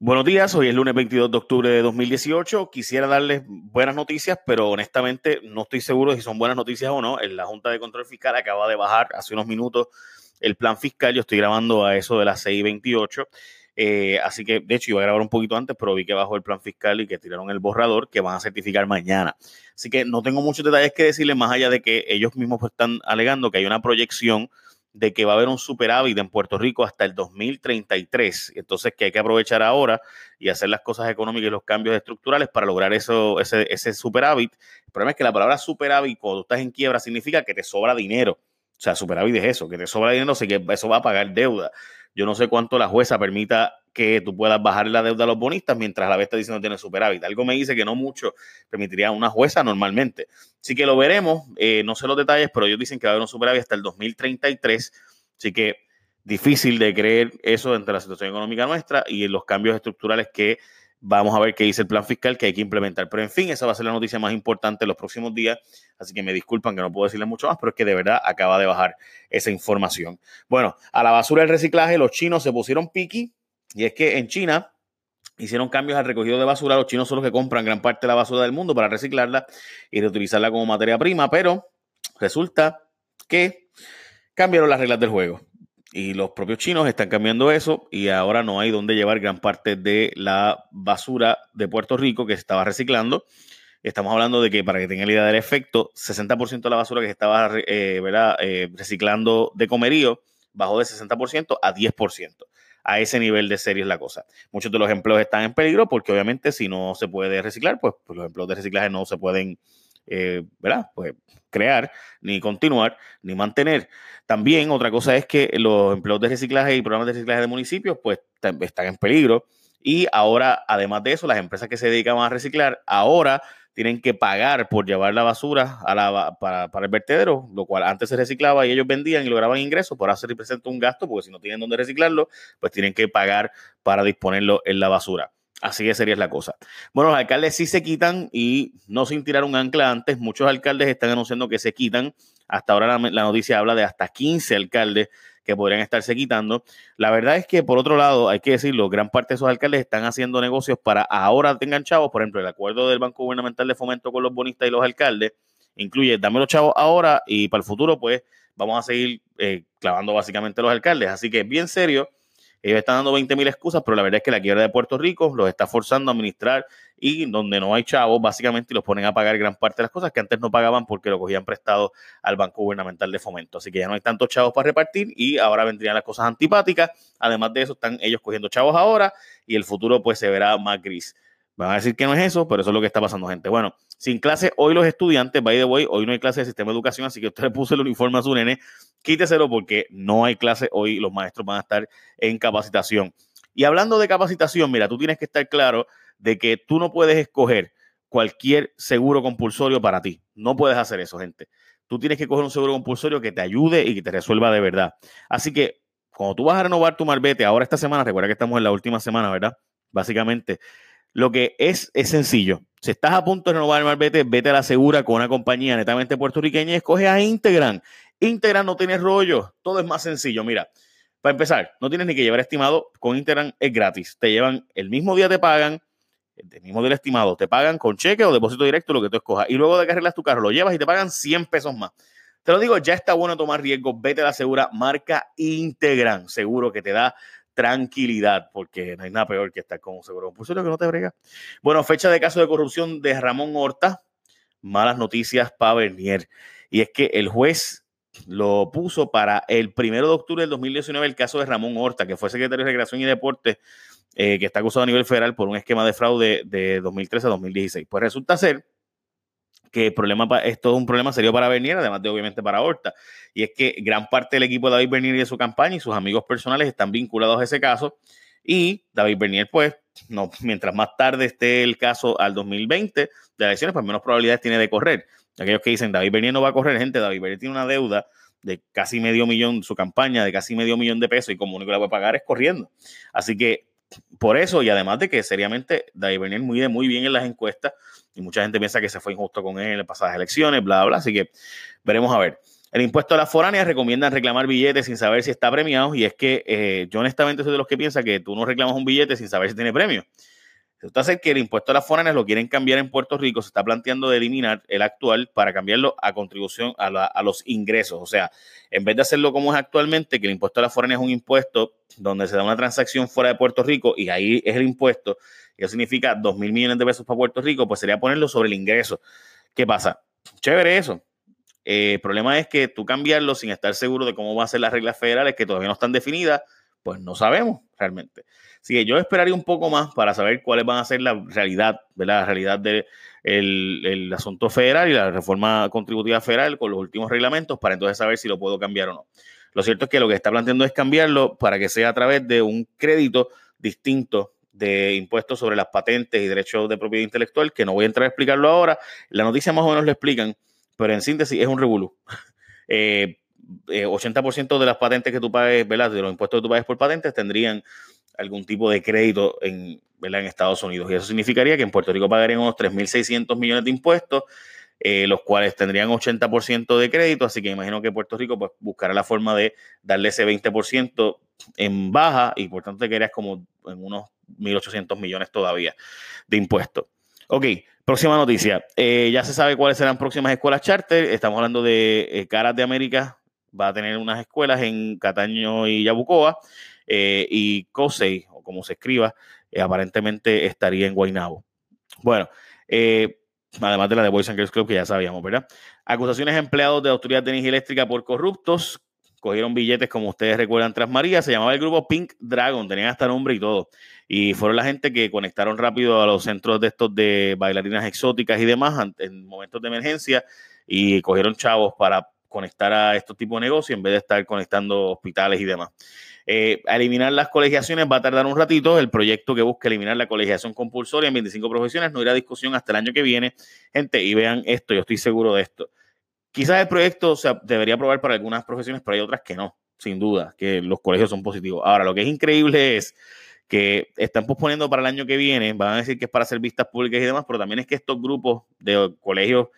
Buenos días, hoy es lunes 22 de octubre de 2018. Quisiera darles buenas noticias, pero honestamente no estoy seguro si son buenas noticias o no. La Junta de Control Fiscal acaba de bajar hace unos minutos el plan fiscal. Yo estoy grabando a eso de las 6:28. Eh, así que, de hecho, iba a grabar un poquito antes, pero vi que bajó el plan fiscal y que tiraron el borrador que van a certificar mañana. Así que no tengo muchos detalles que decirles más allá de que ellos mismos están alegando que hay una proyección de que va a haber un superávit en Puerto Rico hasta el 2033. Entonces, que hay que aprovechar ahora y hacer las cosas económicas y los cambios estructurales para lograr eso, ese, ese superávit. El problema es que la palabra superávit, cuando estás en quiebra, significa que te sobra dinero. O sea, superávit es eso, que te sobra dinero, así que eso va a pagar deuda. Yo no sé cuánto la jueza permita que tú puedas bajar la deuda a los bonistas mientras la vez está diciendo que tiene superávit. Algo me dice que no mucho permitiría una jueza normalmente. Así que lo veremos, eh, no sé los detalles, pero ellos dicen que va a haber un superávit hasta el 2033. Así que difícil de creer eso entre la situación económica nuestra y los cambios estructurales que vamos a ver qué dice el plan fiscal que hay que implementar. Pero en fin, esa va a ser la noticia más importante en los próximos días. Así que me disculpan que no puedo decirles mucho más, pero es que de verdad acaba de bajar esa información. Bueno, a la basura del reciclaje, los chinos se pusieron piqui y es que en China hicieron cambios al recogido de basura. Los chinos son los que compran gran parte de la basura del mundo para reciclarla y reutilizarla como materia prima, pero resulta que cambiaron las reglas del juego. Y los propios chinos están cambiando eso y ahora no hay donde llevar gran parte de la basura de Puerto Rico que se estaba reciclando. Estamos hablando de que, para que tengan la idea del efecto, 60% de la basura que se estaba eh, eh, reciclando de comerío bajó de 60% a 10% a ese nivel de serie es la cosa. Muchos de los empleos están en peligro porque obviamente si no se puede reciclar, pues, pues los empleos de reciclaje no se pueden, eh. Pues crear, ni continuar, ni mantener. También otra cosa es que los empleos de reciclaje y programas de reciclaje de municipios, pues están en peligro. Y ahora, además de eso, las empresas que se dedican a reciclar, ahora tienen que pagar por llevar la basura para, el vertedero, lo cual antes se reciclaba y ellos vendían y lograban ingresos, por hacer representa un gasto, porque si no tienen dónde reciclarlo, pues tienen que pagar para disponerlo en la basura. Así que sería la cosa. Bueno, los alcaldes sí se quitan y no sin tirar un ancla antes. Muchos alcaldes están anunciando que se quitan. Hasta ahora la, noticia habla de hasta 15 alcaldes que podrían estarse quitando. La verdad es que, por otro lado, hay que decirlo, gran parte de esos alcaldes están haciendo negocios para ahora tengan chavos. Por ejemplo, el acuerdo del Banco Gubernamental de Fomento con los bonistas y los alcaldes incluye, dame los chavos ahora y para el futuro, pues vamos a seguir eh, clavando básicamente los alcaldes. Así que bien serio ellos están dando 20 mil excusas, pero la verdad es que la quiebra de Puerto Rico los está forzando a administrar y donde no hay chavos, básicamente los ponen a pagar gran parte de las cosas que antes no pagaban porque lo cogían prestado al Banco Gubernamental de Fomento. Así que ya no hay tantos chavos para repartir y ahora vendrían las cosas antipáticas. Además de eso, están ellos cogiendo chavos ahora y el futuro pues se verá más gris. Van a decir que no es eso, pero eso es lo que está pasando, gente. Bueno, sin clase hoy los estudiantes, by the way, hoy no hay clase de sistema de educación, así que usted le puso el uniforme a su nene, quíteselo porque no hay clase hoy, los maestros van a estar en capacitación. Y hablando de capacitación, mira, tú tienes que estar claro de que tú no puedes escoger cualquier seguro compulsorio para ti. No puedes hacer eso, gente. Tú tienes que coger un seguro compulsorio que te ayude y que te resuelva de verdad. Así que cuando tú vas a renovar tu marbete, ahora esta semana, recuerda que estamos en la última semana, ¿verdad? Básicamente, lo que es es sencillo. Si estás a punto de renovar el marbete, vete a la segura con una compañía netamente puertorriqueña y escoge a Integran. Integran no tiene rollo, todo es más sencillo. Mira, para empezar, no tienes ni que llevar estimado, con Integran es gratis. Te llevan el mismo día, te pagan, el mismo día estimado, te pagan con cheque o depósito directo, lo que tú escojas. Y luego de que arreglas tu carro, lo llevas y te pagan 100 pesos más. Te lo digo, ya está bueno tomar riesgo, vete a la segura, marca Integran, seguro que te da tranquilidad, porque no hay nada peor que estar con un seguro compulsorio que no te brega. Bueno, fecha de caso de corrupción de Ramón Horta. Malas noticias para Bernier. Y es que el juez lo puso para el primero de octubre del 2019 el caso de Ramón Horta, que fue secretario de Recreación y Deporte, eh, que está acusado a nivel federal por un esquema de fraude de 2013 a 2016. Pues resulta ser que el problema es un problema serio para Bernier, además de obviamente para Horta. Y es que gran parte del equipo de David Bernier y de su campaña y sus amigos personales están vinculados a ese caso. Y David Bernier, pues, no, mientras más tarde esté el caso al 2020 de elecciones, pues menos probabilidades tiene de correr. Aquellos que dicen David Bernier no va a correr, gente, David Bernier tiene una deuda de casi medio millón, su campaña de casi medio millón de pesos y como único la puede pagar es corriendo. Así que por eso, y además de que seriamente David muy, muy bien en las encuestas, y mucha gente piensa que se fue injusto con él en pasadas elecciones, bla, bla, así que veremos a ver. El impuesto a las foráneas recomiendan reclamar billetes sin saber si está premiado y es que eh, yo honestamente soy de los que piensa que tú no reclamas un billete sin saber si tiene premio. Resulta que el impuesto a las foráneas lo quieren cambiar en Puerto Rico, se está planteando de eliminar el actual para cambiarlo a contribución a, los ingresos. O sea, en vez de hacerlo como es actualmente, que el impuesto a las foráneas es un impuesto donde se da una transacción fuera de Puerto Rico y ahí es el impuesto, eso significa 2 mil millones de pesos para Puerto Rico, pues sería ponerlo sobre el ingreso. ¿Qué pasa? Chévere eso, eh, el problema es que tú cambiarlo sin estar seguro de cómo van a ser las reglas federales que todavía no están definidas, pues no sabemos realmente. Así que yo esperaría un poco más para saber cuáles van a ser la realidad, ¿verdad? La realidad del el asunto federal y la reforma contributiva federal con los últimos reglamentos para entonces saber si lo puedo cambiar o no. Lo cierto es que lo que está planteando es cambiarlo para que sea a través de un crédito distinto de impuestos sobre las patentes y derechos de propiedad intelectual, que no voy a entrar a explicarlo ahora. La noticia más o menos lo explican, pero en síntesis es un revolú. Eh, 80% eh, de las patentes que tú pagues, ¿verdad? De los impuestos que tú pagues por patentes tendrían algún tipo de crédito en, en Estados Unidos. Y eso significaría que en Puerto Rico pagarían unos 3.600 millones de impuestos, eh, los cuales tendrían 80% de crédito. Así que imagino que Puerto Rico pues, buscará la forma de darle ese 20% en baja y por tanto te quedarías como en unos 1.800 millones todavía de impuestos. Ok, próxima noticia. Eh, ya se sabe cuáles serán próximas escuelas charter. Estamos hablando de Caras de América. Va a tener unas escuelas en Cataño y Yabucoa. Eh, y COSEI, o como se escriba, aparentemente estaría en Guaynabo. Bueno, además de la de Boys and Girls Club, que ya sabíamos, ¿verdad? Acusaciones a empleados de Autoridad de Energía Eléctrica por corruptos. Cogieron billetes, como ustedes recuerdan, tras María. Se llamaba el grupo Pink Dragon. Tenían hasta nombre y todo y fueron la gente que conectaron rápido a los centros de estos de bailarinas exóticas y demás en momentos de emergencia y cogieron chavos para conectar a estos tipos de negocios en vez de estar conectando hospitales y demás. Eh, eliminar las colegiaciones va a tardar un ratito. El proyecto que busca eliminar la colegiación compulsoria en 25 profesiones no irá a discusión hasta el año que viene. Gente, y vean esto, yo estoy seguro de esto. Quizás el proyecto se debería aprobar para algunas profesiones, pero hay otras que no, sin duda, que los colegios son positivos. Ahora, lo que es increíble es que están posponiendo para el año que viene, van a decir que es para hacer vistas públicas y demás, pero también es que estos grupos de colegios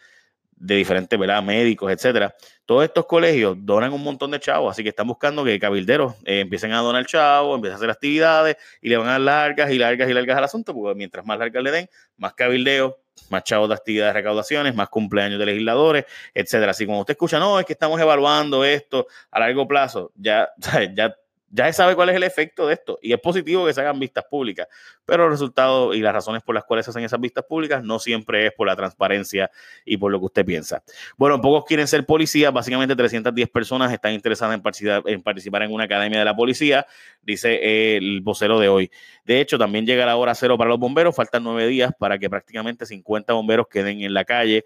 de diferentes, ¿verdad? Médicos, etcétera. Todos estos colegios donan un montón de chavos, así que están buscando que cabilderos eh, empiecen a donar chavos, empiecen a hacer actividades y le van a dar largas y largas y largas al asunto, porque mientras más largas le den, más cabildeos, más chavos de actividades de recaudaciones, más cumpleaños de legisladores, etcétera. Así como usted escucha, no, es que estamos evaluando esto a largo plazo, ya, ya ya se sabe cuál es el efecto de esto y es positivo que se hagan vistas públicas, pero los resultados y las razones por las cuales se hacen esas vistas públicas no siempre es por la transparencia y por lo que usted piensa. Bueno, pocos quieren ser policías, básicamente 310 personas están interesadas en participar, en participar en una academia de la policía, dice el vocero de hoy. De hecho, también llega la hora cero para los bomberos, faltan nueve días para que prácticamente 50 bomberos queden en la calle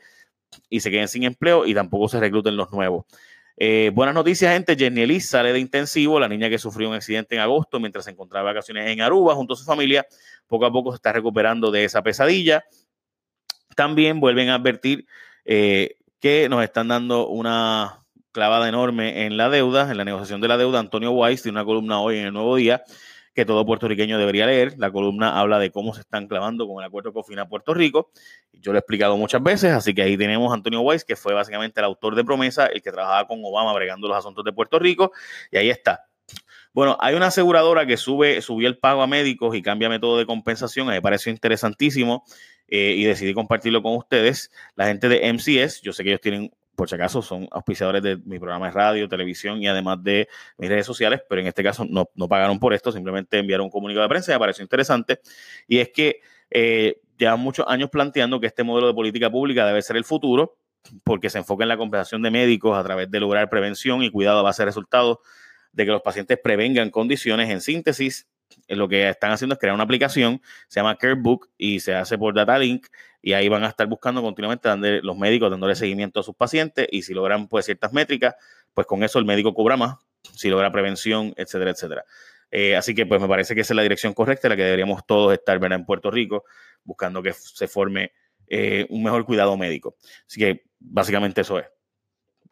y se queden sin empleo y tampoco se recluten los nuevos. Eh, buenas noticias, gente. Jenny Elise sale de intensivo, la niña que sufrió un accidente en agosto mientras se encontraba vacaciones en Aruba junto a su familia. Poco a poco se está recuperando de esa pesadilla. También vuelven a advertir eh, que nos están dando una clavada enorme en la deuda, en la negociación de la deuda. Antonio Weiss tiene una columna hoy en el Nuevo Día que todo puertorriqueño debería leer. La columna habla de cómo se están clavando con el acuerdo COFINA Puerto Rico. Yo lo he explicado muchas veces, así que ahí tenemos a Antonio Weiss, que fue básicamente el autor de Promesa, el que trabajaba con Obama bregando los asuntos de Puerto Rico, y ahí está. Bueno, hay una aseguradora que sube, subió el pago a médicos y cambia método de compensación. me pareció interesantísimo eh, y decidí compartirlo con ustedes. La gente de MCS, yo sé que ellos tienen por si acaso son auspiciadores de mi programa de radio, televisión y además de mis redes sociales, pero en este caso no, pagaron por esto, simplemente enviaron un comunicado de prensa y me pareció interesante. Y es que eh, llevan muchos años planteando que este modelo de política pública debe ser el futuro, porque se enfoca en la compensación de médicos a través de lograr prevención y cuidado a base de resultados de que los pacientes prevengan condiciones. En síntesis, lo que están haciendo es crear una aplicación, se llama CareBook y se hace por DataLink y ahí van a estar buscando continuamente donde los médicos dándole seguimiento a sus pacientes y si logran pues ciertas métricas, pues con eso el médico cobra más, si logra prevención, etcétera, etcétera. Eh, así que pues me parece que esa es la dirección correcta, la que deberíamos todos estar en Puerto Rico, buscando que se forme eh, un mejor cuidado médico. Así que básicamente eso es.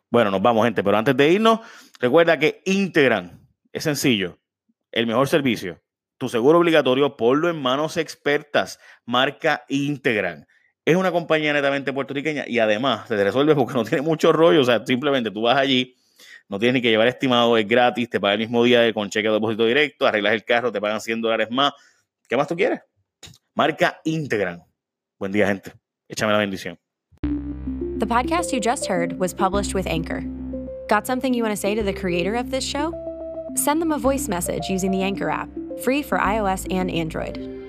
Bueno, nos vamos, gente, pero antes de irnos, recuerda que Integran es sencillo, el mejor servicio. Tu seguro obligatorio, ponlo en manos expertas, marca Integran Es una compañía netamente puertorriqueña y además se te resuelve porque no tiene mucho rollo. O sea, simplemente tú vas allí, no tienes ni que llevar estimado, es gratis, te pagan el mismo día con cheque de depósito directo, arreglas el carro, te pagan 100 dólares más. ¿Qué más tú quieres? Marca Integran. Buen día, gente. Échame la bendición. The podcast you just heard was published with Anchor. Got something you want to say to the creator of this show? Send them a voice message using the Anchor app, free for iOS and Android.